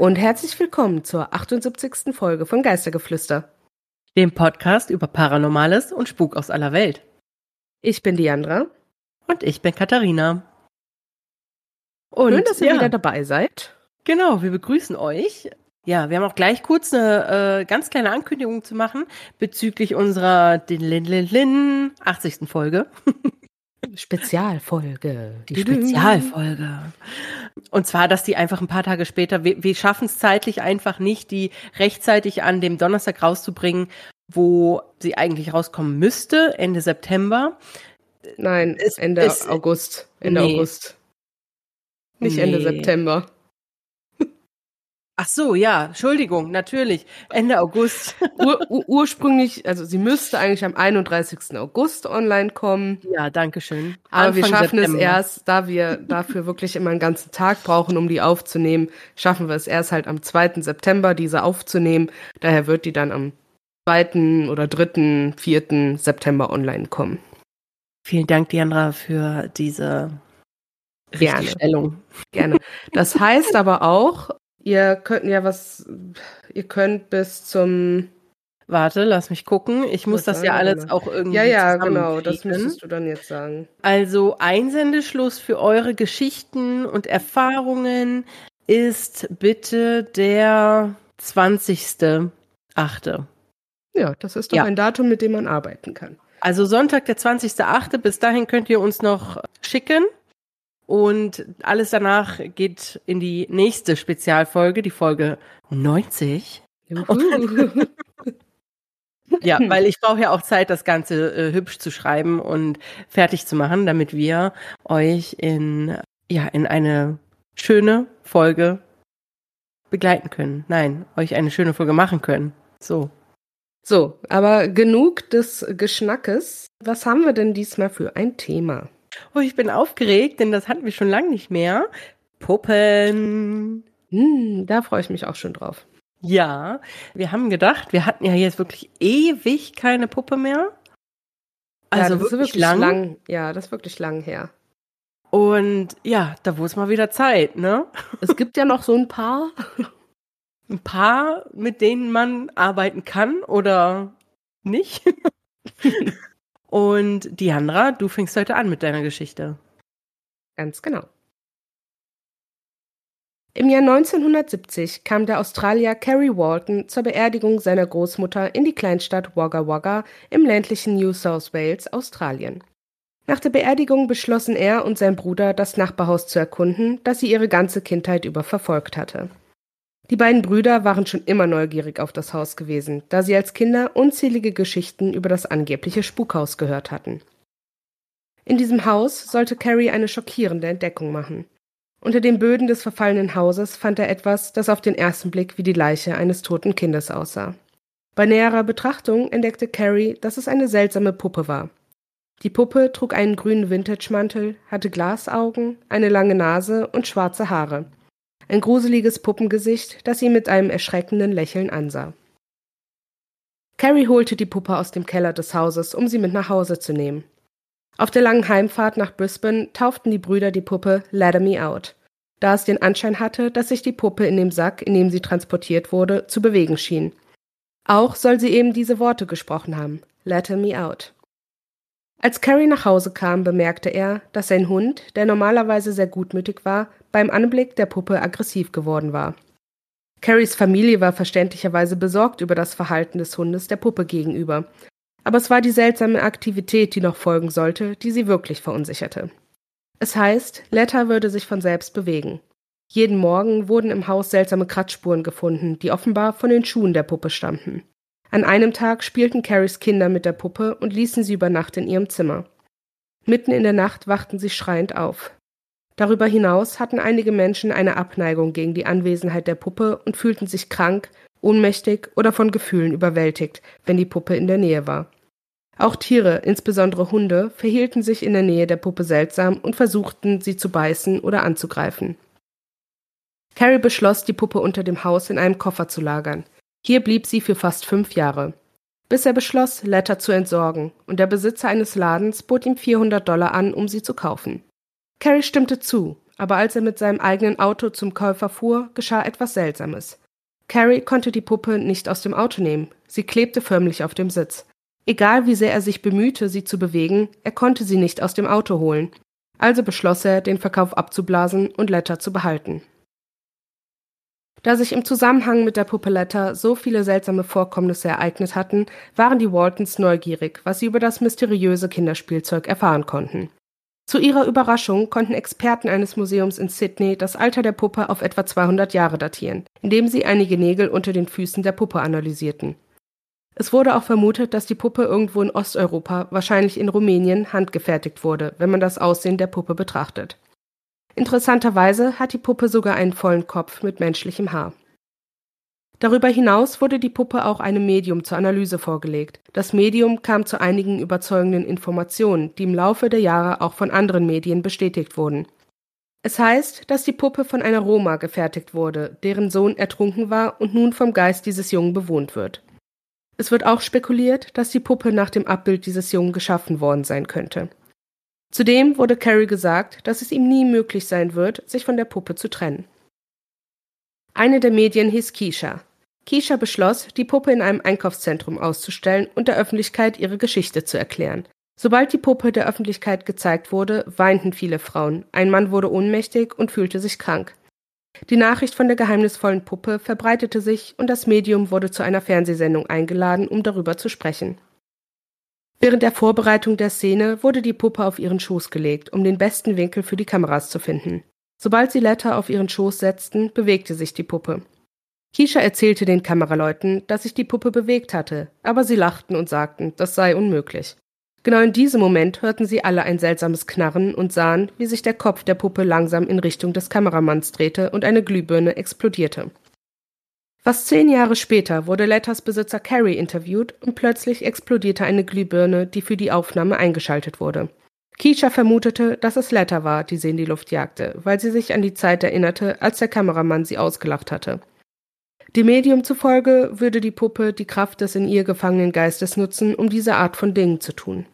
Und herzlich willkommen zur 78. Folge von Geistergeflüster, dem Podcast über Paranormales und Spuk aus aller Welt. Ich bin Diandra. Und ich bin Katharina. Und Schön, dass ihr ja, wieder dabei seid. Genau, wir begrüßen euch. Ja, wir haben auch gleich kurz eine äh, ganz kleine Ankündigung zu machen bezüglich unserer din, din, din, din 80. Folge. Spezialfolge. Die Spezialfolge. Und zwar, dass die einfach ein paar Tage später, wir, wir schaffen es zeitlich einfach nicht, die rechtzeitig an dem Donnerstag rauszubringen, wo sie eigentlich rauskommen müsste, Ende September. Nein, es, Ende es, August. Ende nee. August. Nicht nee. Ende September. Ach so, ja, Entschuldigung, natürlich. Ende August. Ur ur ursprünglich, also sie müsste eigentlich am 31. August online kommen. Ja, danke schön. Aber Anfang wir schaffen September. es erst, da wir dafür wirklich immer einen ganzen Tag brauchen, um die aufzunehmen, schaffen wir es erst halt am 2. September, diese aufzunehmen. Daher wird die dann am 2. oder 3., 4. September online kommen. Vielen Dank, Diandra, für diese Gerne. Gerne. Das heißt aber auch, Ihr könnt ja was, ihr könnt bis zum. Warte, lass mich gucken. Ich muss das ja alles auch irgendwie. Ja, ja, genau. Das müsstest du dann jetzt sagen. Also Einsendeschluss für eure Geschichten und Erfahrungen ist bitte der 20.8. Ja, das ist doch ja. ein Datum, mit dem man arbeiten kann. Also Sonntag, der 20.8. Bis dahin könnt ihr uns noch schicken. Und alles danach geht in die nächste Spezialfolge, die Folge 90. ja, weil ich brauche ja auch Zeit, das Ganze äh, hübsch zu schreiben und fertig zu machen, damit wir euch in, ja, in eine schöne Folge begleiten können. Nein, euch eine schöne Folge machen können. So. So, aber genug des Geschnackes. Was haben wir denn diesmal für ein Thema? Oh, ich bin aufgeregt, denn das hatten wir schon lange nicht mehr. Puppen. Hm, da freue ich mich auch schon drauf. Ja, wir haben gedacht, wir hatten ja jetzt wirklich ewig keine Puppe mehr. Also ja, wirklich, wirklich lang. lang. Ja, das ist wirklich lang her. Und ja, da wurde es mal wieder Zeit, ne? Es gibt ja noch so ein paar. Ein paar, mit denen man arbeiten kann oder nicht. Und Diandra, du fängst heute an mit deiner Geschichte. Ganz genau. Im Jahr 1970 kam der Australier Kerry Walton zur Beerdigung seiner Großmutter in die Kleinstadt Wagga Wagga im ländlichen New South Wales, Australien. Nach der Beerdigung beschlossen er und sein Bruder, das Nachbarhaus zu erkunden, das sie ihre ganze Kindheit über verfolgt hatte. Die beiden Brüder waren schon immer neugierig auf das Haus gewesen, da sie als Kinder unzählige Geschichten über das angebliche Spukhaus gehört hatten. In diesem Haus sollte Carrie eine schockierende Entdeckung machen. Unter den Böden des verfallenen Hauses fand er etwas, das auf den ersten Blick wie die Leiche eines toten Kindes aussah. Bei näherer Betrachtung entdeckte Carrie, dass es eine seltsame Puppe war. Die Puppe trug einen grünen Vintage-Mantel, hatte Glasaugen, eine lange Nase und schwarze Haare ein gruseliges Puppengesicht, das ihn mit einem erschreckenden Lächeln ansah. Carrie holte die Puppe aus dem Keller des Hauses, um sie mit nach Hause zu nehmen. Auf der langen Heimfahrt nach Brisbane tauften die Brüder die Puppe Let Me Out, da es den Anschein hatte, dass sich die Puppe in dem Sack, in dem sie transportiert wurde, zu bewegen schien. Auch soll sie eben diese Worte gesprochen haben: Let Me Out. Als Carrie nach Hause kam, bemerkte er, dass sein Hund, der normalerweise sehr gutmütig war, beim Anblick der Puppe aggressiv geworden war. Carries Familie war verständlicherweise besorgt über das Verhalten des Hundes der Puppe gegenüber, aber es war die seltsame Aktivität, die noch folgen sollte, die sie wirklich verunsicherte. Es heißt, Letta würde sich von selbst bewegen. Jeden Morgen wurden im Haus seltsame Kratzspuren gefunden, die offenbar von den Schuhen der Puppe stammten. An einem Tag spielten Carries Kinder mit der Puppe und ließen sie über Nacht in ihrem Zimmer. Mitten in der Nacht wachten sie schreiend auf. Darüber hinaus hatten einige Menschen eine Abneigung gegen die Anwesenheit der Puppe und fühlten sich krank, ohnmächtig oder von Gefühlen überwältigt, wenn die Puppe in der Nähe war. Auch Tiere, insbesondere Hunde, verhielten sich in der Nähe der Puppe seltsam und versuchten, sie zu beißen oder anzugreifen. Carrie beschloss, die Puppe unter dem Haus in einem Koffer zu lagern. Hier blieb sie für fast fünf Jahre, bis er beschloss, Letter zu entsorgen, und der Besitzer eines Ladens bot ihm 400 Dollar an, um sie zu kaufen. Carrie stimmte zu, aber als er mit seinem eigenen Auto zum Käufer fuhr, geschah etwas Seltsames. Carrie konnte die Puppe nicht aus dem Auto nehmen, sie klebte förmlich auf dem Sitz. Egal wie sehr er sich bemühte, sie zu bewegen, er konnte sie nicht aus dem Auto holen. Also beschloss er, den Verkauf abzublasen und Letter zu behalten. Da sich im Zusammenhang mit der Puppe Letter so viele seltsame Vorkommnisse ereignet hatten, waren die Waltons neugierig, was sie über das mysteriöse Kinderspielzeug erfahren konnten. Zu ihrer Überraschung konnten Experten eines Museums in Sydney das Alter der Puppe auf etwa 200 Jahre datieren, indem sie einige Nägel unter den Füßen der Puppe analysierten. Es wurde auch vermutet, dass die Puppe irgendwo in Osteuropa, wahrscheinlich in Rumänien, handgefertigt wurde, wenn man das Aussehen der Puppe betrachtet. Interessanterweise hat die Puppe sogar einen vollen Kopf mit menschlichem Haar. Darüber hinaus wurde die Puppe auch einem Medium zur Analyse vorgelegt. Das Medium kam zu einigen überzeugenden Informationen, die im Laufe der Jahre auch von anderen Medien bestätigt wurden. Es heißt, dass die Puppe von einer Roma gefertigt wurde, deren Sohn ertrunken war und nun vom Geist dieses Jungen bewohnt wird. Es wird auch spekuliert, dass die Puppe nach dem Abbild dieses Jungen geschaffen worden sein könnte. Zudem wurde Carrie gesagt, dass es ihm nie möglich sein wird, sich von der Puppe zu trennen. Eine der Medien hieß Keisha. Keisha beschloss, die Puppe in einem Einkaufszentrum auszustellen und der Öffentlichkeit ihre Geschichte zu erklären. Sobald die Puppe der Öffentlichkeit gezeigt wurde, weinten viele Frauen, ein Mann wurde ohnmächtig und fühlte sich krank. Die Nachricht von der geheimnisvollen Puppe verbreitete sich und das Medium wurde zu einer Fernsehsendung eingeladen, um darüber zu sprechen. Während der Vorbereitung der Szene wurde die Puppe auf ihren Schoß gelegt, um den besten Winkel für die Kameras zu finden. Sobald sie Letter auf ihren Schoß setzten, bewegte sich die Puppe. Keisha erzählte den Kameraleuten, dass sich die Puppe bewegt hatte, aber sie lachten und sagten, das sei unmöglich. Genau in diesem Moment hörten sie alle ein seltsames Knarren und sahen, wie sich der Kopf der Puppe langsam in Richtung des Kameramanns drehte und eine Glühbirne explodierte. Fast zehn Jahre später wurde Letters Besitzer Carrie interviewt und plötzlich explodierte eine Glühbirne, die für die Aufnahme eingeschaltet wurde. Keisha vermutete, dass es Letter war, die sie in die Luft jagte, weil sie sich an die Zeit erinnerte, als der Kameramann sie ausgelacht hatte. Dem Medium zufolge würde die Puppe die Kraft des in ihr gefangenen Geistes nutzen, um diese Art von Dingen zu tun.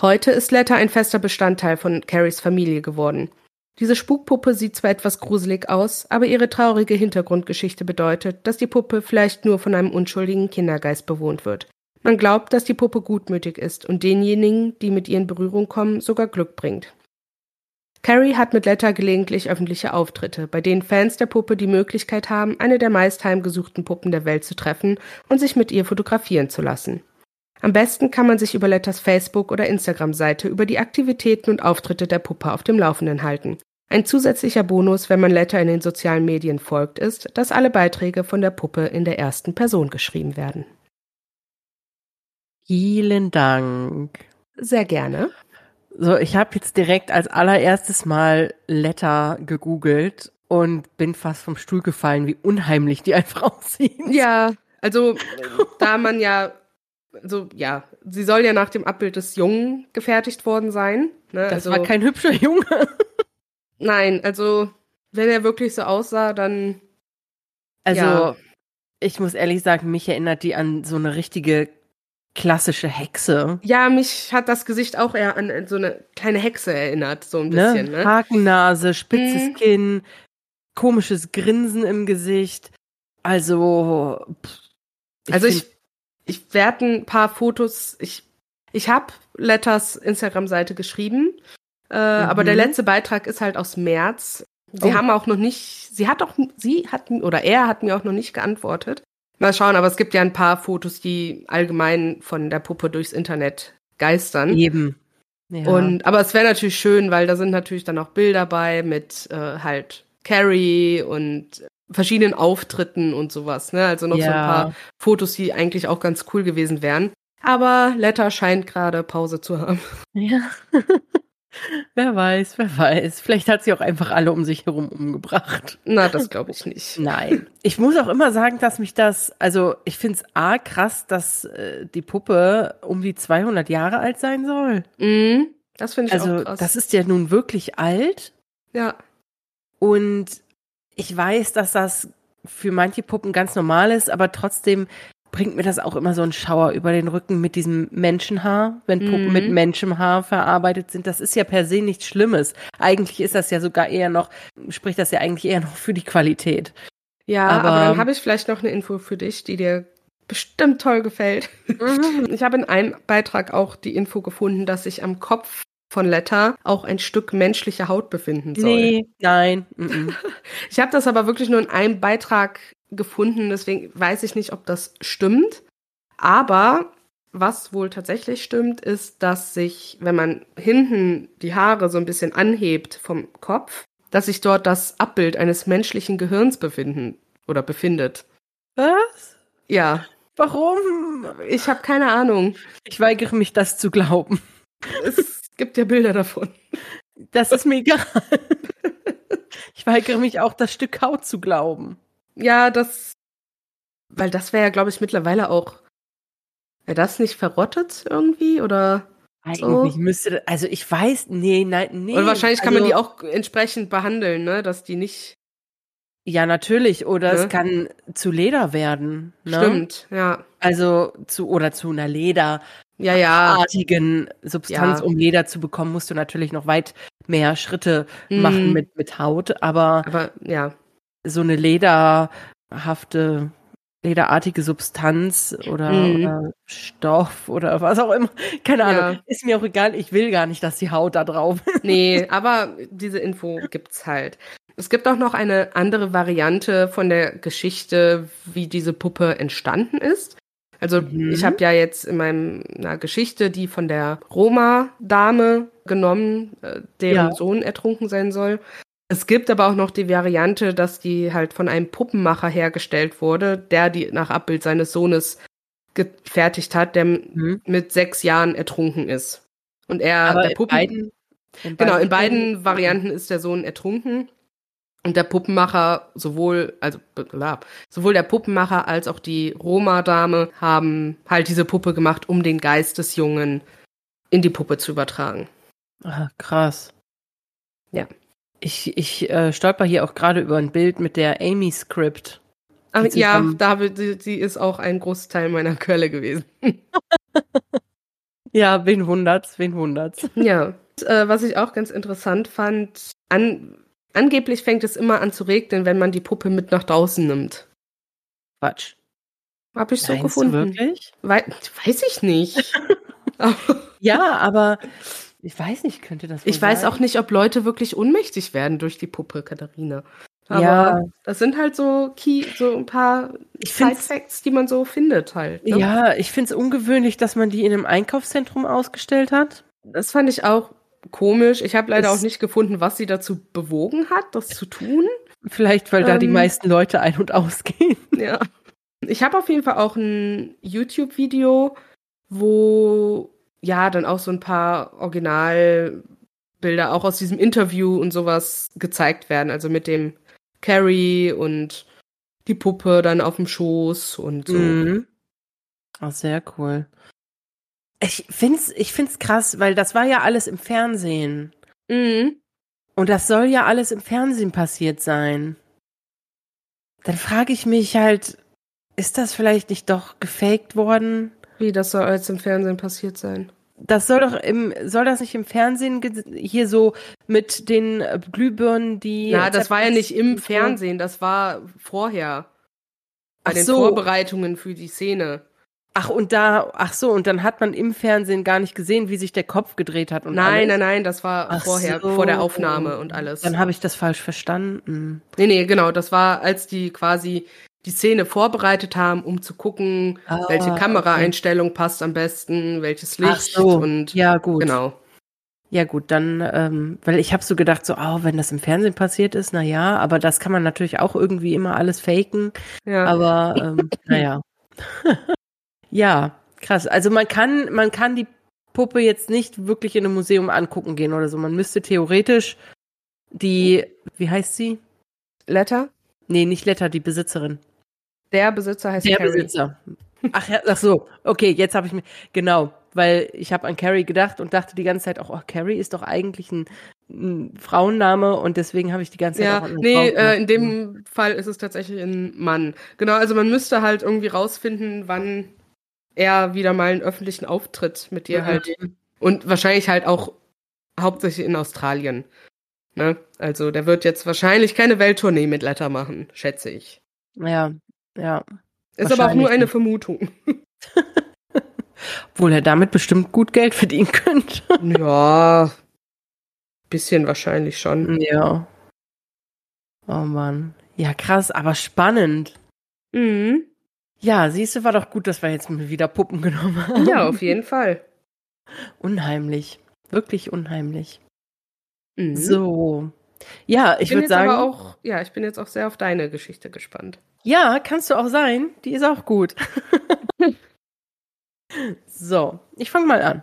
Heute ist Letter ein fester Bestandteil von Carries Familie geworden. Diese Spukpuppe sieht zwar etwas gruselig aus, aber ihre traurige Hintergrundgeschichte bedeutet, dass die Puppe vielleicht nur von einem unschuldigen Kindergeist bewohnt wird. Man glaubt, dass die Puppe gutmütig ist und denjenigen, die mit ihr in Berührung kommen, sogar Glück bringt. Carrie hat mit Letter gelegentlich öffentliche Auftritte, bei denen Fans der Puppe die Möglichkeit haben, eine der meist heimgesuchten Puppen der Welt zu treffen und sich mit ihr fotografieren zu lassen. Am besten kann man sich über Letters Facebook- oder Instagram-Seite über die Aktivitäten und Auftritte der Puppe auf dem Laufenden halten. Ein zusätzlicher Bonus, wenn man Letter in den sozialen Medien folgt, ist, dass alle Beiträge von der Puppe in der ersten Person geschrieben werden. Vielen Dank. Sehr gerne. So, ich habe jetzt direkt als allererstes Mal Letter gegoogelt und bin fast vom Stuhl gefallen, wie unheimlich die einfach aussehen. Ja, also da man ja, also ja, sie soll ja nach dem Abbild des Jungen gefertigt worden sein. Ne? Das also, war kein hübscher Junge. Nein, also wenn er wirklich so aussah, dann. Also, ja. ich muss ehrlich sagen, mich erinnert die an so eine richtige klassische Hexe. Ja, mich hat das Gesicht auch eher an so eine kleine Hexe erinnert, so ein ne? bisschen. Ne? Hakennase, spitzes hm. Kinn, komisches Grinsen im Gesicht. Also. Pff, ich also ich, ich werde ein paar Fotos. Ich, ich habe Letters Instagram-Seite geschrieben äh, mhm. Aber der mhm. letzte Beitrag ist halt aus März. Sie oh. haben auch noch nicht, sie hat auch, sie hat, oder er hat mir auch noch nicht geantwortet. Mal schauen, aber es gibt ja ein paar Fotos, die allgemein von der Puppe durchs Internet geistern. Eben. Ja. Und, aber es wäre natürlich schön, weil da sind natürlich dann auch Bilder bei mit äh, halt Carrie und verschiedenen Auftritten und sowas. Ne? Also noch ja. so ein paar Fotos, die eigentlich auch ganz cool gewesen wären. Aber Letter scheint gerade Pause zu haben. Ja. Wer weiß, wer weiß. Vielleicht hat sie auch einfach alle um sich herum umgebracht. Na, das glaube ich nicht. Nein. Ich muss auch immer sagen, dass mich das, also ich finde es A krass, dass äh, die Puppe um die 200 Jahre alt sein soll. Mhm, das finde ich also, auch krass. Also das ist ja nun wirklich alt. Ja. Und ich weiß, dass das für manche Puppen ganz normal ist, aber trotzdem bringt mir das auch immer so einen Schauer über den Rücken mit diesem Menschenhaar, wenn Puppen mhm. mit Menschenhaar verarbeitet sind. Das ist ja per se nichts Schlimmes. Eigentlich ist das ja sogar eher noch, spricht das ja eigentlich eher noch für die Qualität. Ja, aber, aber dann habe ich vielleicht noch eine Info für dich, die dir bestimmt toll gefällt. Mhm. Ich habe in einem Beitrag auch die Info gefunden, dass sich am Kopf von Letter auch ein Stück menschliche Haut befinden soll. Nee, nein. Mm ich habe das aber wirklich nur in einem Beitrag gefunden, deswegen weiß ich nicht, ob das stimmt. Aber was wohl tatsächlich stimmt, ist, dass sich, wenn man hinten die Haare so ein bisschen anhebt vom Kopf, dass sich dort das Abbild eines menschlichen Gehirns befinden oder befindet. Was? Ja. Warum? Ich habe keine Ahnung. Ich weigere mich, das zu glauben. Es gibt ja Bilder davon. Das ist mir egal. Ich weigere mich auch, das Stück Haut zu glauben. Ja, das. Weil das wäre ja, glaube ich, mittlerweile auch. Wäre das nicht verrottet irgendwie? Oder. Eigentlich so? müsste. Also ich weiß. Nee, nein, nee. Und wahrscheinlich kann man die also auch entsprechend behandeln, ne? Dass die nicht. Ja, natürlich. Oder ne? es kann zu Leder werden. Ne? Stimmt, ja. Also zu oder zu einer Leder ja, ja. artigen Substanz, ja. um Leder zu bekommen, musst du natürlich noch weit mehr Schritte mhm. machen mit, mit Haut. Aber, aber ja. So eine lederhafte, lederartige Substanz oder, mhm. oder, Stoff oder was auch immer, keine Ahnung, ja. ist mir auch egal. Ich will gar nicht, dass die Haut da drauf. nee, aber diese Info gibt's halt. Es gibt auch noch eine andere Variante von der Geschichte, wie diese Puppe entstanden ist. Also mhm. ich habe ja jetzt in meiner Geschichte die von der Roma-Dame genommen, äh, deren ja. Sohn ertrunken sein soll. Es gibt aber auch noch die Variante, dass die halt von einem Puppenmacher hergestellt wurde, der die nach Abbild seines Sohnes gefertigt hat, der mhm. mit sechs Jahren ertrunken ist. Und er, aber der Puppen, in beiden, in genau, in beiden Varianten ist der Sohn ertrunken. Und der Puppenmacher, sowohl, also, sowohl der Puppenmacher als auch die Roma-Dame haben halt diese Puppe gemacht, um den Geist des Jungen in die Puppe zu übertragen. Ah, krass. Ja. Ich, ich äh, stolper hier auch gerade über ein Bild mit der Amy-Script. Ach, ja, da, die, die ist auch ein Großteil meiner Quelle gewesen. ja, wen wundert's, wen wundert's. Ja. Und, äh, was ich auch ganz interessant fand, an Angeblich fängt es immer an zu regnen, wenn man die Puppe mit nach draußen nimmt. Quatsch. Hab ich so Meinst gefunden. Wirklich? We weiß ich nicht. ja, aber ich weiß nicht, könnte das Ich sein? weiß auch nicht, ob Leute wirklich ohnmächtig werden durch die Puppe, Katharina. Aber ja. das sind halt so Key, so ein paar Side Facts, die man so findet halt. Ne? Ja, ich finde es ungewöhnlich, dass man die in einem Einkaufszentrum ausgestellt hat. Das fand ich auch komisch. Ich habe leider es auch nicht gefunden, was sie dazu bewogen hat, das zu tun. Vielleicht, weil ähm, da die ähm, meisten Leute ein- und ausgehen. Ja. Ich habe auf jeden Fall auch ein YouTube-Video, wo ja dann auch so ein paar Originalbilder auch aus diesem Interview und sowas gezeigt werden. Also mit dem Carrie und die Puppe dann auf dem Schoß und so. Mhm. Oh, sehr cool. Ich find's, ich find's krass, weil das war ja alles im Fernsehen. Mhm. Und das soll ja alles im Fernsehen passiert sein. Dann frage ich mich halt, ist das vielleicht nicht doch gefaked worden? Wie, das soll alles im Fernsehen passiert sein? Das soll doch im, soll das nicht im Fernsehen hier so mit den Glühbirnen, die. Na, das war ja nicht im Fernsehen, das war vorher. Bei Ach den so. Vorbereitungen für die Szene. Ach, und da, ach so, und dann hat man im Fernsehen gar nicht gesehen, wie sich der Kopf gedreht hat und Nein, alles. nein, nein, das war ach vorher, so. vor der Aufnahme und alles. Dann habe ich das falsch verstanden. Nee, nee, genau, das war, als die quasi die Szene vorbereitet haben, um zu gucken, ah, welche Kameraeinstellung okay. passt am besten, welches Licht ach so. und ja, gut. Genau. Ja gut, dann, ähm, weil ich habe so gedacht, so, oh, wenn das im Fernsehen passiert ist, na ja, aber das kann man natürlich auch irgendwie immer alles faken. Ja. Aber ähm, naja. Ja, krass. Also man kann, man kann die Puppe jetzt nicht wirklich in einem Museum angucken gehen oder so. Man müsste theoretisch die, wie heißt sie? Letter? Nee, nicht Letter, die Besitzerin. Der Besitzer heißt Der Carrie. Besitzer. Ach, ja, ach so, okay, jetzt habe ich mir, genau, weil ich habe an Carrie gedacht und dachte die ganze Zeit auch, oh, Carrie ist doch eigentlich ein, ein Frauenname und deswegen habe ich die ganze Zeit Ja, auch an nee, äh, in dem Fall ist es tatsächlich ein Mann. Genau, also man müsste halt irgendwie rausfinden, wann er wieder mal einen öffentlichen Auftritt mit ihr Mhm. halt und wahrscheinlich halt auch hauptsächlich in Australien. Ne? Also der wird jetzt wahrscheinlich keine Welttournee mit Letter machen, schätze ich. Ja, ja. Ist aber auch nur eine. Vermutung. Obwohl er damit bestimmt gut Geld verdienen könnte. ja, bisschen wahrscheinlich schon. ja. Oh Mann. Ja, krass, aber spannend. Mhm. Ja, siehst du, war doch gut, dass wir jetzt mal wieder Puppen genommen haben. Ja, auf jeden Fall. Unheimlich. Wirklich unheimlich. Mhm. So. Ja, ich bin würde sagen. aber auch, ja, ich bin jetzt auch sehr auf deine Geschichte gespannt. Ja, kannst du auch sein. Die ist auch gut. so, ich fange mal an.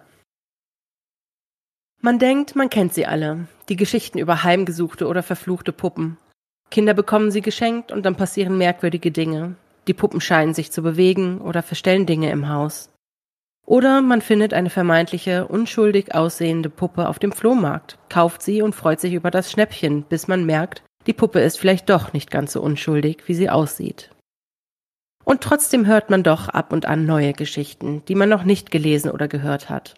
Man denkt, man kennt sie alle. Die Geschichten über heimgesuchte oder verfluchte Puppen. Kinder bekommen sie geschenkt und dann passieren merkwürdige Dinge. Die Puppen scheinen sich zu bewegen oder verstellen Dinge im Haus. Oder man findet eine vermeintliche, unschuldig aussehende Puppe auf dem Flohmarkt, kauft sie und freut sich über das Schnäppchen, bis man merkt, die Puppe ist vielleicht doch nicht ganz so unschuldig, wie sie aussieht. Und trotzdem hört man doch ab und an neue Geschichten, die man noch nicht gelesen oder gehört hat.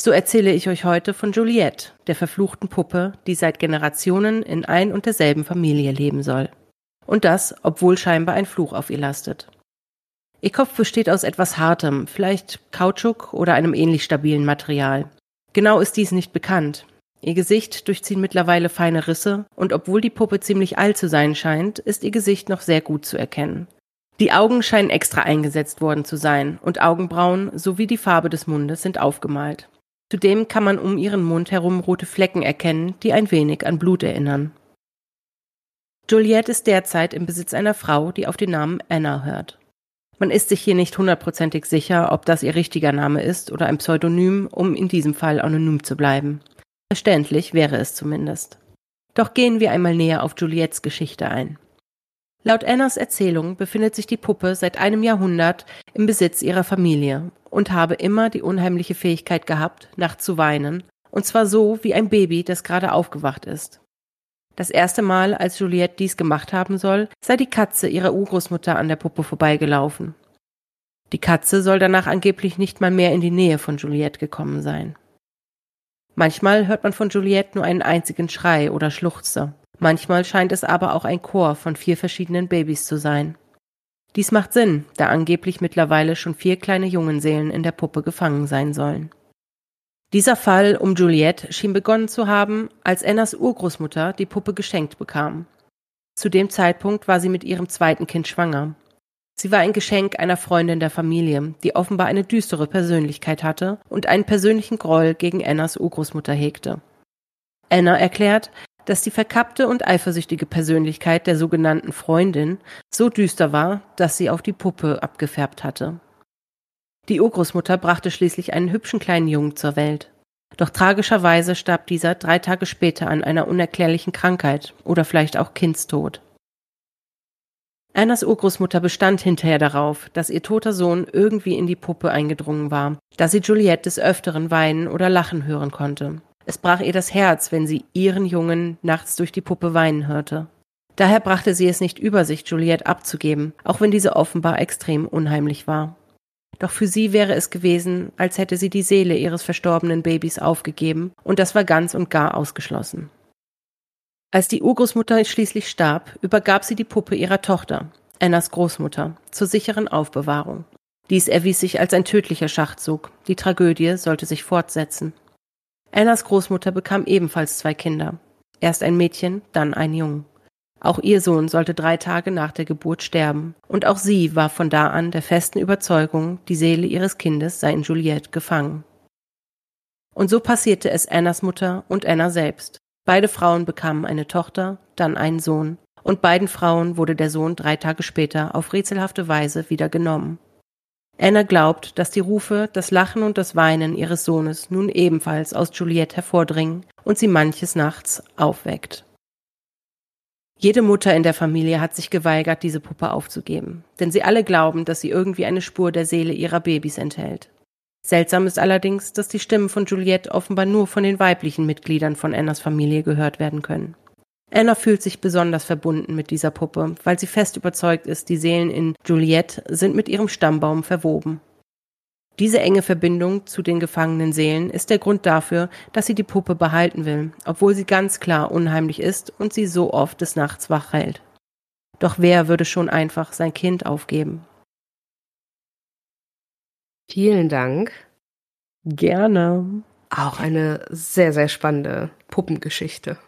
So erzähle ich euch heute von Juliette, der verfluchten Puppe, die seit Generationen in ein und derselben Familie leben soll. Und das, obwohl scheinbar ein Fluch auf ihr lastet. Ihr Kopf besteht aus etwas Hartem, vielleicht Kautschuk oder einem ähnlich stabilen Material. Genau ist dies nicht bekannt. Ihr Gesicht durchziehen mittlerweile feine Risse, und obwohl die Puppe ziemlich alt zu sein scheint, ist ihr Gesicht noch sehr gut zu erkennen. Die Augen scheinen extra eingesetzt worden zu sein, und Augenbrauen sowie die Farbe des Mundes sind aufgemalt. Zudem kann man um ihren Mund herum rote Flecken erkennen, die ein wenig an Blut erinnern. Juliette ist derzeit im Besitz einer Frau, die auf den Namen Anna hört. Man ist sich hier nicht hundertprozentig sicher, ob das ihr richtiger Name ist oder ein Pseudonym, um in diesem Fall anonym zu bleiben. Verständlich wäre es zumindest. Doch gehen wir einmal näher auf Juliettes Geschichte ein. Laut Annas Erzählung befindet sich die Puppe seit einem Jahrhundert im Besitz ihrer Familie und habe immer die unheimliche Fähigkeit gehabt, nachts zu weinen, und zwar so wie ein Baby, das gerade aufgewacht ist. Das erste Mal, als Juliette dies gemacht haben soll, sei die Katze ihrer Urgroßmutter an der Puppe vorbeigelaufen. Die Katze soll danach angeblich nicht mal mehr in die Nähe von Juliette gekommen sein. Manchmal hört man von Juliette nur einen einzigen Schrei oder Schluchzer. Manchmal scheint es aber auch ein Chor von vier verschiedenen Babys zu sein. Dies macht Sinn, da angeblich mittlerweile schon vier kleine Jungenseelen in der Puppe gefangen sein sollen. Dieser Fall um Juliette schien begonnen zu haben, als Annas Urgroßmutter die Puppe geschenkt bekam. Zu dem Zeitpunkt war sie mit ihrem zweiten Kind schwanger. Sie war ein Geschenk einer Freundin der Familie, die offenbar eine düstere Persönlichkeit hatte und einen persönlichen Groll gegen Annas Urgroßmutter hegte. Anna erklärt, dass die verkappte und eifersüchtige Persönlichkeit der sogenannten Freundin so düster war, dass sie auf die Puppe abgefärbt hatte. Die Urgroßmutter brachte schließlich einen hübschen kleinen Jungen zur Welt. Doch tragischerweise starb dieser drei Tage später an einer unerklärlichen Krankheit oder vielleicht auch Kindstod. Annas Urgroßmutter bestand hinterher darauf, dass ihr toter Sohn irgendwie in die Puppe eingedrungen war, da sie Juliette des Öfteren weinen oder lachen hören konnte. Es brach ihr das Herz, wenn sie ihren Jungen nachts durch die Puppe weinen hörte. Daher brachte sie es nicht über sich, Juliette abzugeben, auch wenn diese offenbar extrem unheimlich war. Doch für sie wäre es gewesen, als hätte sie die Seele ihres verstorbenen Babys aufgegeben, und das war ganz und gar ausgeschlossen. Als die Urgroßmutter schließlich starb, übergab sie die Puppe ihrer Tochter, Annas Großmutter, zur sicheren Aufbewahrung. Dies erwies sich als ein tödlicher Schachzug. Die Tragödie sollte sich fortsetzen. Annas Großmutter bekam ebenfalls zwei Kinder. Erst ein Mädchen, dann ein Jungen. Auch ihr Sohn sollte drei Tage nach der Geburt sterben, und auch sie war von da an der festen Überzeugung, die Seele ihres Kindes sei in Juliette gefangen. Und so passierte es Annas Mutter und Anna selbst. Beide Frauen bekamen eine Tochter, dann einen Sohn, und beiden Frauen wurde der Sohn drei Tage später auf rätselhafte Weise wieder genommen. Anna glaubt, dass die Rufe, das Lachen und das Weinen ihres Sohnes nun ebenfalls aus Juliette hervordringen und sie manches Nachts aufweckt. Jede Mutter in der Familie hat sich geweigert, diese Puppe aufzugeben, denn sie alle glauben, dass sie irgendwie eine Spur der Seele ihrer Babys enthält. Seltsam ist allerdings, dass die Stimmen von Juliette offenbar nur von den weiblichen Mitgliedern von Annas Familie gehört werden können. Anna fühlt sich besonders verbunden mit dieser Puppe, weil sie fest überzeugt ist, die Seelen in Juliette sind mit ihrem Stammbaum verwoben. Diese enge Verbindung zu den gefangenen Seelen ist der Grund dafür, dass sie die Puppe behalten will, obwohl sie ganz klar unheimlich ist und sie so oft des Nachts wach hält. Doch wer würde schon einfach sein Kind aufgeben? Vielen Dank. Gerne. Auch eine sehr, sehr spannende Puppengeschichte.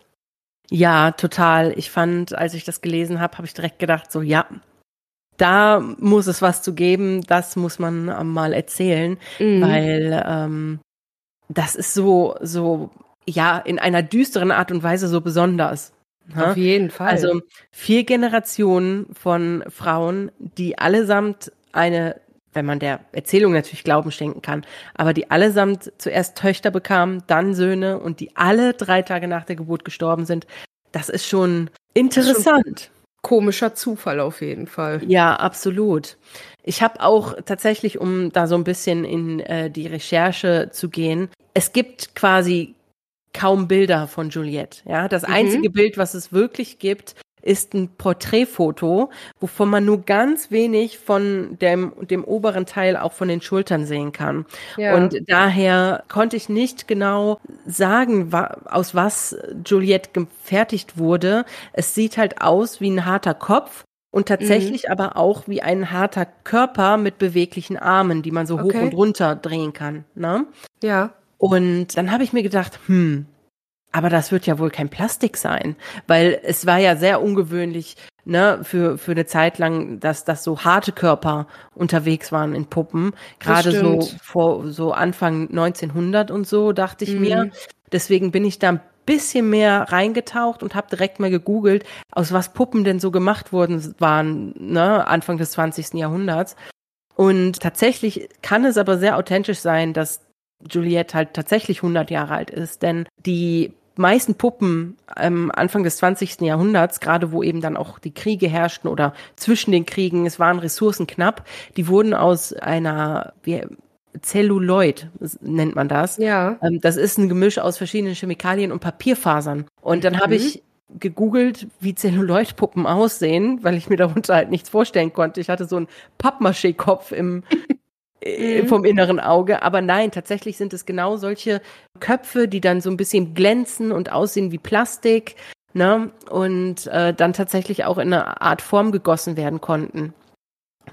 Ja, total. Ich fand, als ich das gelesen habe, habe ich direkt gedacht, so ja, da muss es was zu geben, das muss man mal erzählen, mhm. weil ähm, das ist so, so, ja, in einer düsteren Art und Weise so besonders. Ne? Auf jeden Fall. Also vier Generationen von Frauen, die allesamt eine, wenn man der Erzählung natürlich Glauben schenken kann, aber die allesamt zuerst Töchter bekamen, dann Söhne und die alle drei Tage nach der Geburt gestorben sind. Das ist schon interessant komischer Zufall auf jeden Fall. Ja, absolut. Ich habe auch tatsächlich, um da so ein bisschen in äh, die Recherche zu gehen, es gibt quasi kaum Bilder von Juliette. Ja, das mhm. einzige Bild, was es wirklich gibt, ist ein Porträtfoto, wovon man nur ganz wenig von dem, dem oberen Teil auch von den Schultern sehen kann. Ja. Und daher konnte ich nicht genau sagen, wa aus was Juliette gefertigt wurde. Es sieht halt aus wie ein harter Kopf. Und tatsächlich mhm. aber auch wie ein harter Körper mit beweglichen Armen, die man so okay. hoch und runter drehen kann. Ne? Ja. Und dann habe ich mir gedacht, hm, aber das wird ja wohl kein Plastik sein, weil es war ja sehr ungewöhnlich, ne, für, für eine Zeit lang, dass, dass so harte Körper unterwegs waren in Puppen. Gerade so vor, so Anfang 1900 und so, dachte ich mhm. mir. Deswegen bin ich da ein bisschen mehr reingetaucht und habe direkt mal gegoogelt, aus was Puppen denn so gemacht worden waren, ne, Anfang des 20. Jahrhunderts. Und tatsächlich kann es aber sehr authentisch sein, dass Juliette halt tatsächlich 100 Jahre alt ist, denn die meisten Puppen ähm, Anfang des 20. Jahrhunderts, gerade wo eben dann auch die Kriege herrschten oder zwischen den Kriegen, es waren Ressourcen knapp, die wurden aus einer wie, Celluloid nennt man das. Ja. Ähm, das ist ein Gemisch aus verschiedenen Chemikalien und Papierfasern. Und dann mhm. habe ich gegoogelt, wie Celluloid-Puppen aussehen, weil ich mir darunter halt nichts vorstellen konnte. Ich hatte so einen Pappmaché-Kopf im, mhm. vom inneren Auge. Aber nein, tatsächlich sind es genau solche Köpfe, die dann so ein bisschen glänzen und aussehen wie Plastik, ne? Und äh, dann tatsächlich auch in eine Art Form gegossen werden konnten.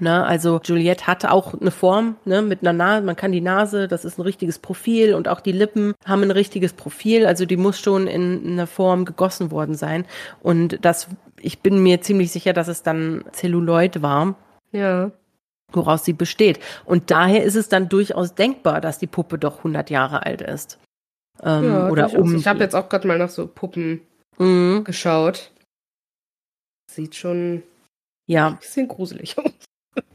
Ne, also Juliette hatte auch eine Form ne, mit einer Nase, man kann die Nase, das ist ein richtiges Profil und auch die Lippen haben ein richtiges Profil, also die muss schon in, in einer Form gegossen worden sein. Und das, ich bin mir ziemlich sicher, dass es dann Zelluloid war. Ja woraus sie besteht. Und daher ist es dann durchaus denkbar, dass die Puppe doch 100 Jahre alt ist. Ähm, ja, oder um. Ich habe jetzt auch gerade mal nach so Puppen mhm. geschaut. Sieht schon ja. ein bisschen gruselig aus.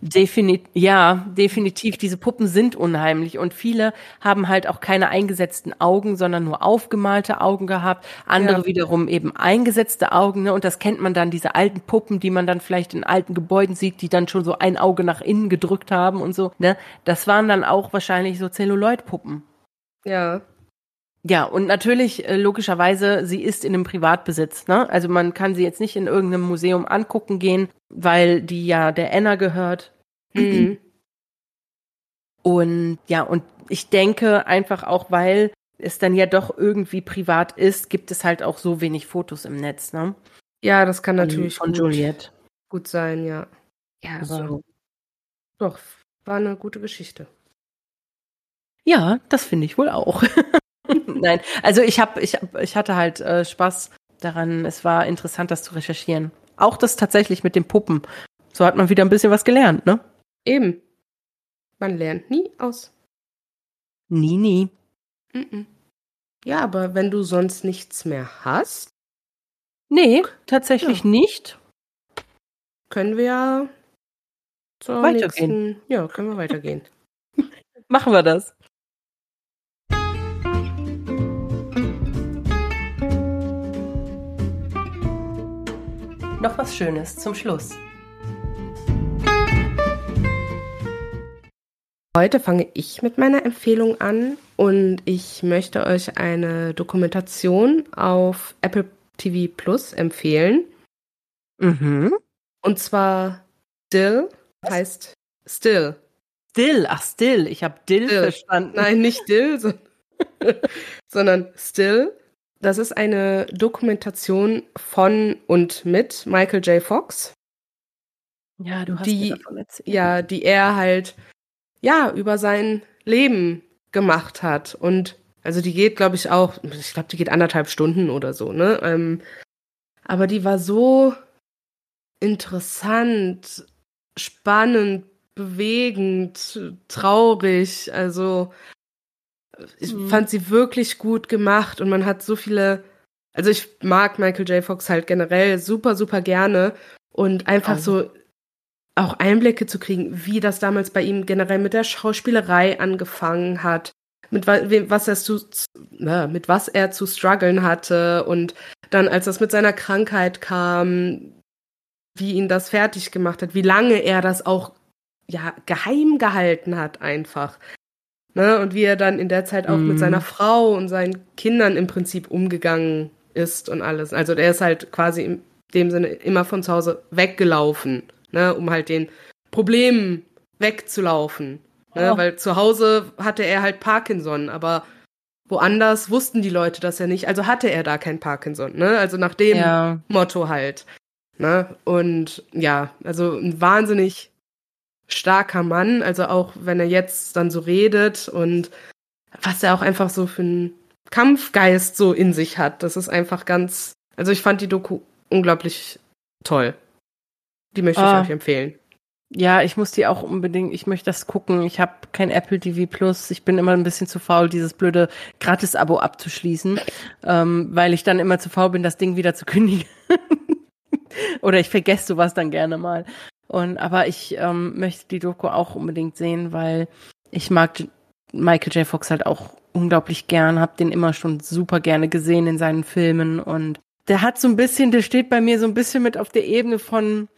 Definit ja, definitiv. Diese Puppen sind unheimlich und viele haben halt auch keine eingesetzten Augen, sondern nur aufgemalte Augen gehabt. Andere ja. wiederum eben eingesetzte Augen. Ne? Und das kennt man dann, diese alten Puppen, die man dann vielleicht in alten Gebäuden sieht, die dann schon so ein Auge nach innen gedrückt haben und so. Ne? Das waren dann auch wahrscheinlich so Zelluloid-Puppen. Ja. Ja, und natürlich, äh, logischerweise, sie ist in einem Privatbesitz. Ne? Also man kann sie jetzt nicht in irgendeinem Museum angucken gehen, weil die ja der Enna gehört. Mhm. Und ja, und ich denke einfach auch, weil es dann ja doch irgendwie privat ist, gibt es halt auch so wenig Fotos im Netz, ne? Ja, das kann natürlich von, von gut, Juliette. gut sein, ja. Ja, aber so. doch, war eine gute Geschichte. Ja, das finde ich wohl auch. Nein, also ich habe, ich, ich hatte halt äh, Spaß daran. Es war interessant, das zu recherchieren. Auch das tatsächlich mit den Puppen. So hat man wieder ein bisschen was gelernt, ne? Eben. Man lernt nie aus. Nie, nie. Mm -mm. Ja, aber wenn du sonst nichts mehr hast. Nee, tatsächlich ja. nicht. Können wir ja weitergehen. Nächsten, ja, können wir weitergehen. Machen wir das. Noch was Schönes zum Schluss. Heute fange ich mit meiner Empfehlung an und ich möchte euch eine Dokumentation auf Apple TV Plus empfehlen. Mhm. Und zwar Still heißt Still. Still, ach Still, ich habe Dill Still. verstanden. Nein, nicht Dill, so, sondern Still. Das ist eine Dokumentation von und mit Michael J. Fox. Ja, du hast Die- davon erzählt. ja, die er halt, ja, über sein Leben gemacht hat. Und also die geht, glaube ich, auch, ich glaube, die geht anderthalb Stunden oder so, ne? Ähm, aber die war so interessant, spannend, bewegend, traurig. Also ich Mhm. fand sie wirklich gut gemacht und man hat so viele, also ich mag Michael J. Fox halt generell super, super gerne und einfach so auch Einblicke zu kriegen, wie das damals bei ihm generell mit der Schauspielerei angefangen hat, mit was er zu, mit was er zu strugglen hatte und dann, als das mit seiner Krankheit kam, wie ihn das fertig gemacht hat, wie lange er das auch ja geheim gehalten hat einfach. Ne? Und wie er dann in der Zeit auch Mhm. mit seiner Frau und seinen Kindern im Prinzip umgegangen ist und alles. Also der ist halt quasi in dem Sinne immer von zu Hause weggelaufen, ne? um halt den Problemen wegzulaufen. Ne? Oh. Weil zu Hause hatte er halt Parkinson, aber woanders wussten die Leute das ja nicht. Also hatte er da kein Parkinson. Ne? Also nach dem Ja. Motto halt. Ne? Und ja, also ein wahnsinnig starker Mann, also auch wenn er jetzt dann so redet und was er auch einfach so für einen Kampfgeist so in sich hat, das ist einfach ganz, also ich fand die Doku unglaublich toll. Die möchte Ah. ich euch empfehlen. Ja, ich muss die auch unbedingt, ich möchte das gucken. Ich habe kein Apple TV Plus. Ich bin immer ein bisschen zu faul, dieses blöde Gratis-Abo abzuschließen, ähm, weil ich dann immer zu faul bin, das Ding wieder zu kündigen. Oder ich vergesse sowas dann gerne mal. Und aber ich ähm, möchte die Doku auch unbedingt sehen, weil ich mag Michael J. Fox halt auch unglaublich gern, habe den immer schon super gerne gesehen in seinen Filmen und der hat so ein bisschen, der steht bei mir so ein bisschen mit auf der Ebene von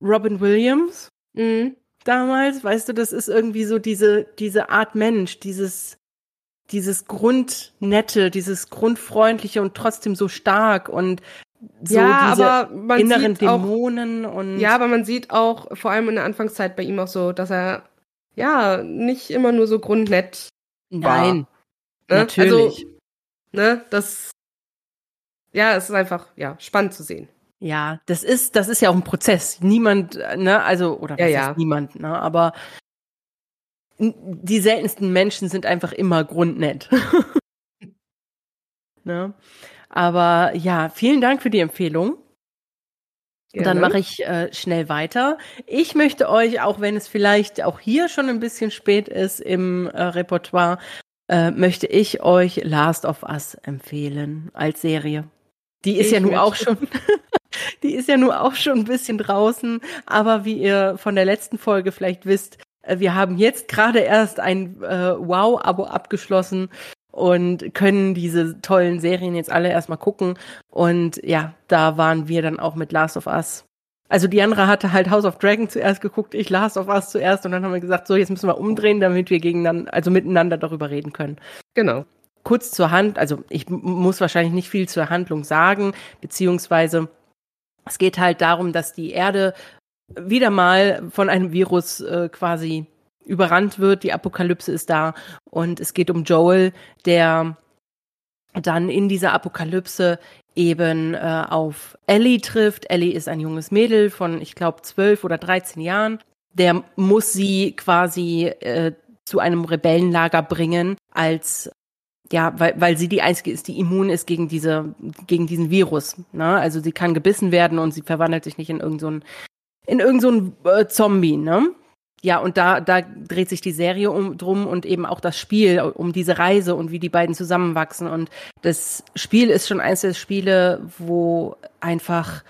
Robin Williams Mhm. damals, weißt du, das ist irgendwie so diese, diese Art Mensch, dieses, dieses Grundnette, dieses Grundfreundliche und trotzdem so stark und so ja, diese aber man inneren sieht auch, Dämonen und ja, aber man sieht auch vor allem in der Anfangszeit bei ihm auch so, dass er ja nicht immer nur so grundnett nein, Ne? natürlich. Also, ne, das, ja, es ist einfach, ja, spannend zu sehen. ja, das ist, das ist ja auch ein Prozess. Niemand, äh, ne, also, oder Ja, ja. niemand, ne, aber die seltensten Menschen sind einfach immer grundnett. ne? Aber ja, vielen Dank für die Empfehlung. Dann mache ich äh, schnell weiter. Ich möchte euch, auch wenn es vielleicht auch hier schon ein bisschen spät ist im äh, Repertoire, äh, möchte ich euch Last of Us empfehlen als Serie. Die ist Ich ja nun auch schon, die ist ja nun auch schon ein bisschen draußen, aber wie ihr von der letzten Folge vielleicht wisst, äh, wir haben jetzt gerade erst ein äh, Wow-Abo abgeschlossen und können diese tollen Serien jetzt alle erstmal gucken. Und ja, da waren wir dann auch mit Last of Us. Also Diandra hatte halt House of Dragon zuerst geguckt, ich Last of Us zuerst und dann haben wir gesagt, so jetzt müssen wir umdrehen, damit wir gegeneinander, also miteinander darüber reden können. Genau. Kurz zur Hand, also ich muss wahrscheinlich nicht viel zur Handlung sagen, beziehungsweise es geht halt darum, dass die Erde wieder mal von einem Virus äh, quasi überrannt wird, die Apokalypse ist da und es geht um Joel, der dann in dieser Apokalypse eben äh, auf Ellie trifft. Ellie ist ein junges Mädel von, ich glaube, zwölf oder 13 Jahren. Der muss sie quasi äh, zu einem Rebellenlager bringen, als ja, weil, weil sie die einzige ist, die immun ist gegen diese, gegen diesen Virus. Ne? Also sie kann gebissen werden und sie verwandelt sich nicht in irgendeinen so in irgendeinen so äh, Zombie, ne? Ja, und da, da dreht sich die Serie um, drum und eben auch das Spiel um diese Reise und wie die beiden zusammenwachsen. Und das Spiel ist schon eines der Spiele, wo einfach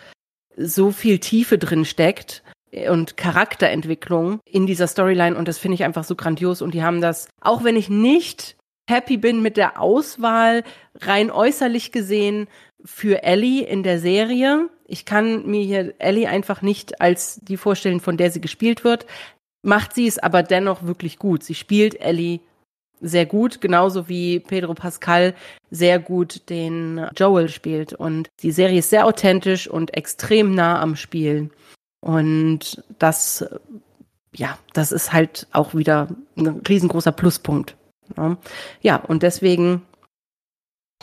so viel Tiefe drin steckt und Charakterentwicklung in dieser Storyline. Und das finde ich einfach so grandios. Und die haben das, auch wenn ich nicht happy bin mit der Auswahl, rein äußerlich gesehen, für Ellie in der Serie. Ich kann mir hier Ellie einfach nicht als die vorstellen, von der sie gespielt wird macht sie es aber dennoch wirklich gut. Sie spielt Ellie sehr gut, genauso wie Pedro Pascal sehr gut den Joel spielt. Und die Serie ist sehr authentisch und extrem nah am Spielen. Und das, ja, das ist halt auch wieder ein riesengroßer Pluspunkt. Ja, und deswegen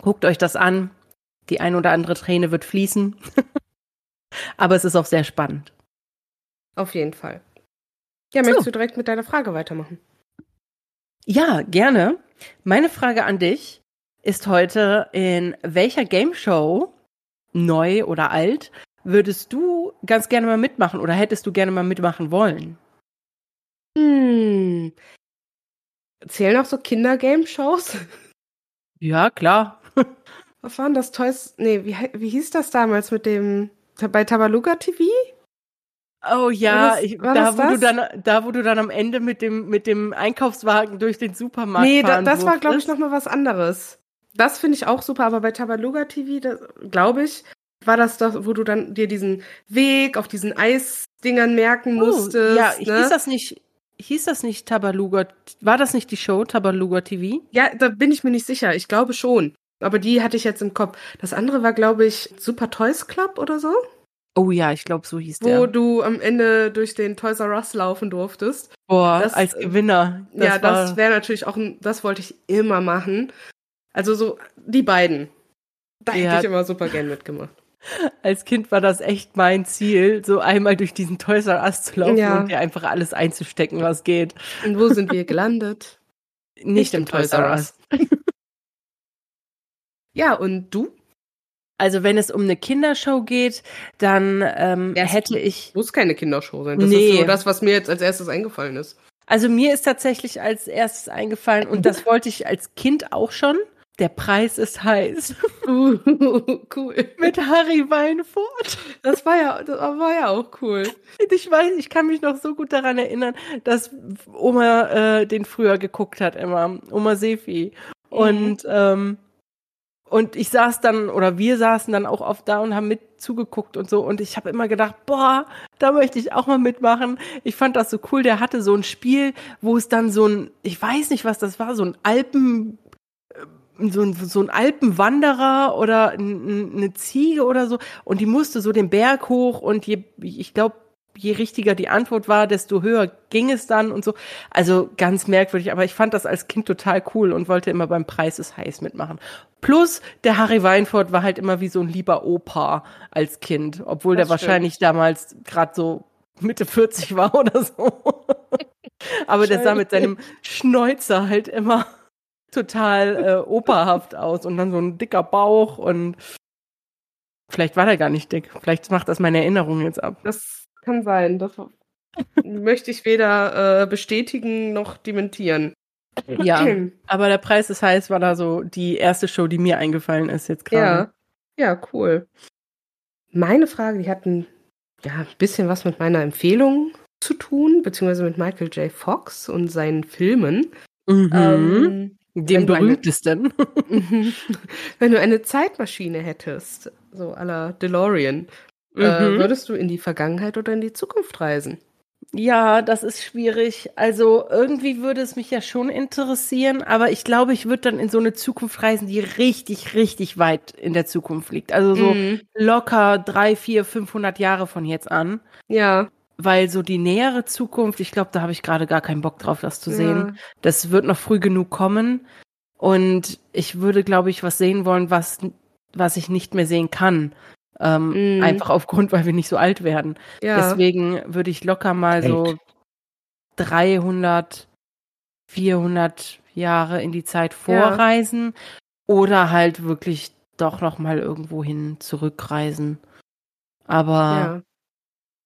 guckt euch das an. Die ein oder andere Träne wird fließen. Aber es ist auch sehr spannend. Auf jeden Fall. Ja, möchtest so. du direkt mit deiner Frage weitermachen? Ja, gerne. Meine Frage an dich ist heute, in welcher Game Show, neu oder alt, würdest du ganz gerne mal mitmachen oder hättest du gerne mal mitmachen wollen? Hm. Zählen auch so Kinder-Game-Shows? Ja, klar. Was waren das Toys? Nee, wie, wie hieß das damals mit dem bei Tabaluga TV? Oh ja, ich, da, wo du dann, da wo du dann am Ende mit dem, mit dem Einkaufswagen durch den Supermarkt Nee, da, das war, glaube ich, nochmal was anderes. Das finde ich auch super, aber bei Tabaluga TV, glaube ich, war das doch, wo du dann dir diesen Weg auf diesen Eisdingern merken oh, musstest. Ja, ne? hieß das nicht, hieß das nicht Tabaluga, war das nicht die Show Tabaluga TV? Ja, da bin ich mir nicht sicher. Ich glaube schon. Aber die hatte ich jetzt im Kopf. Das andere war, glaube ich, Super Toys Club oder so. Oh ja, ich glaube, so hieß der. Wo du am Ende durch den Toys R Us laufen durftest. Boah, das, als Gewinner. Das ja, das wäre natürlich auch ein, das wollte ich immer machen. Also so, die beiden. Da ja. hätte ich immer super gern mitgemacht. Als Kind war das echt mein Ziel, so einmal durch diesen Toys R Us zu laufen ja. und dir einfach alles einzustecken, was geht. Und wo sind wir gelandet? Nicht, Nicht im, im Toys R Us. ja, und du? Also wenn es um eine Kindershow geht, dann ähm, ja, hätte ich. Muss keine Kindershow sein. Das nee. ist so das, was mir jetzt als erstes eingefallen ist. Also mir ist tatsächlich als erstes eingefallen und das wollte ich als Kind auch schon. Der Preis ist heiß. Uh, cool. Mit Harry Weinfurt. Das war ja, das war ja auch cool. Ich weiß, ich kann mich noch so gut daran erinnern, dass Oma äh, den früher geguckt hat, immer. Oma Sefi. Und mhm. ähm, und ich saß dann, oder wir saßen dann auch oft da und haben mit zugeguckt und so. Und ich habe immer gedacht, boah, da möchte ich auch mal mitmachen. Ich fand das so cool. Der hatte so ein Spiel, wo es dann so ein, ich weiß nicht, was das war, so ein Alpen, äh, so ein, so ein Alpenwanderer oder eine Ziege oder so. Und die musste so den Berg hoch und je, ich glaube, je richtiger die Antwort war, desto höher ging es dann und so. Also ganz merkwürdig, aber ich fand das als Kind total cool und wollte immer beim Preis ist heiß mitmachen. Plus, der Harry Weinfurt war halt immer wie so ein lieber Opa als Kind, obwohl das der stimmt. wahrscheinlich damals gerade so Mitte 40 war oder so. aber der sah mit seinem Schnäuzer halt immer total äh, operhaft aus und dann so ein dicker Bauch und vielleicht war der gar nicht dick. Vielleicht macht das meine Erinnerung jetzt ab. Das kann sein. Das möchte ich weder äh, bestätigen noch dementieren. Ja, aber der Preis ist heiß war da so die erste Show, die mir eingefallen ist jetzt gerade. Ja. ja, cool. Meine Frage, die hat ein ja, bisschen was mit meiner Empfehlung zu tun, beziehungsweise mit Michael J. Fox und seinen Filmen. Mhm. Ähm, Dem berühmtesten. Eine, wenn du eine Zeitmaschine hättest, so aller DeLorean, äh, mhm. Äh, würdest du in die Vergangenheit oder in die Zukunft reisen? Ja, das ist schwierig. Also irgendwie würde es mich ja schon interessieren, aber ich glaube, ich würde dann in so eine Zukunft reisen, die richtig, richtig weit in der Zukunft liegt. Also so mhm. locker drei, vier, 500 Jahre von jetzt an. Ja. Weil so die nähere Zukunft, ich glaube, da habe ich gerade gar keinen Bock drauf, das zu sehen. Ja. Das wird noch früh genug kommen. Und ich würde, glaube ich, was sehen wollen, was, was ich nicht mehr sehen kann. Ähm, mm. Einfach aufgrund, weil wir nicht so alt werden. Ja. Deswegen würde ich locker mal Welt. so 300, 400 Jahre in die Zeit vorreisen ja. oder halt wirklich doch noch mal irgendwo hin zurückreisen. Aber ja.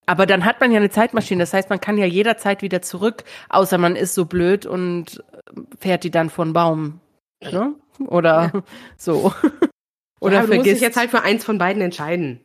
aber dann hat man ja eine Zeitmaschine, das heißt, man kann ja jederzeit wieder zurück, außer man ist so blöd und fährt die dann vor den Baum, ne? Oder ja. so. Oder ja, du vergisst. musst dich jetzt halt für eins von beiden entscheiden.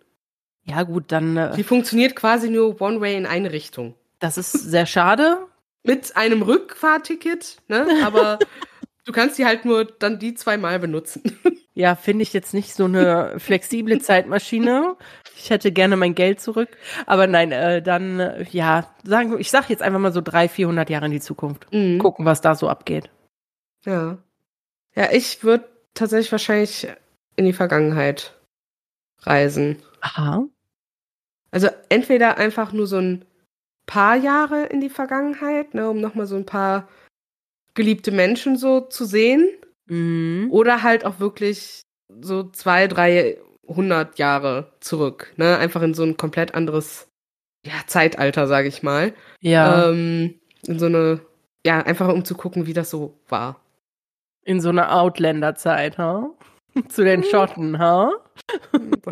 Ja, gut, dann. Äh, Die funktioniert quasi nur One Way in eine Richtung. Das ist sehr schade. Mit einem Rückfahrticket, ne? Aber du kannst die halt nur dann die zweimal benutzen. Ja, finde ich jetzt nicht so eine flexible Zeitmaschine. Ich hätte gerne mein Geld zurück. Aber nein, äh, dann, äh, ja, sagen, ich sag jetzt einfach mal so 300, 400 Jahre in die Zukunft. Mhm. Gucken, was da so abgeht. Ja. Ja, ich würde tatsächlich wahrscheinlich in die Vergangenheit reisen. Aha. Also entweder einfach nur so ein paar Jahre in die Vergangenheit, ne, um nochmal so ein paar geliebte Menschen so zu sehen. Mhm. Oder halt auch wirklich so zwei, drei hundert Jahre zurück. Ne? Einfach in so ein komplett anderes ja, Zeitalter, sage ich mal. Ja. Ähm, in so eine, ja, einfach um zu gucken, wie das so war. In so einer Outlander-Zeit, ha? Zu den Schotten, ha?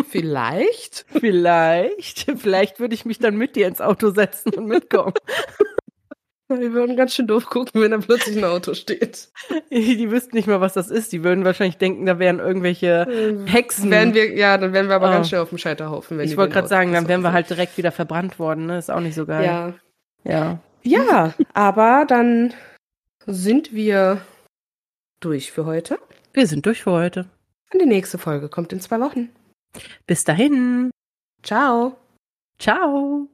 Vielleicht. Vielleicht. Vielleicht würde ich mich dann mit dir ins Auto setzen und mitkommen. Wir würden ganz schön doof gucken, wenn da plötzlich ein Auto steht. Die wüssten nicht mal, was das ist. Die würden wahrscheinlich denken, da wären irgendwelche Hexen. Wären wir, ja, dann wären wir aber Oh. ganz schnell auf dem Scheiterhaufen. Ich die wollte gerade sagen, dann wären wir halt direkt wieder verbrannt worden. Ne? Ist auch nicht so geil. Ja. Ja. Ja, aber dann sind wir durch für heute. Wir sind durch für heute. Und die nächste Folge kommt in zwei Wochen. Bis dahin. Ciao. Ciao.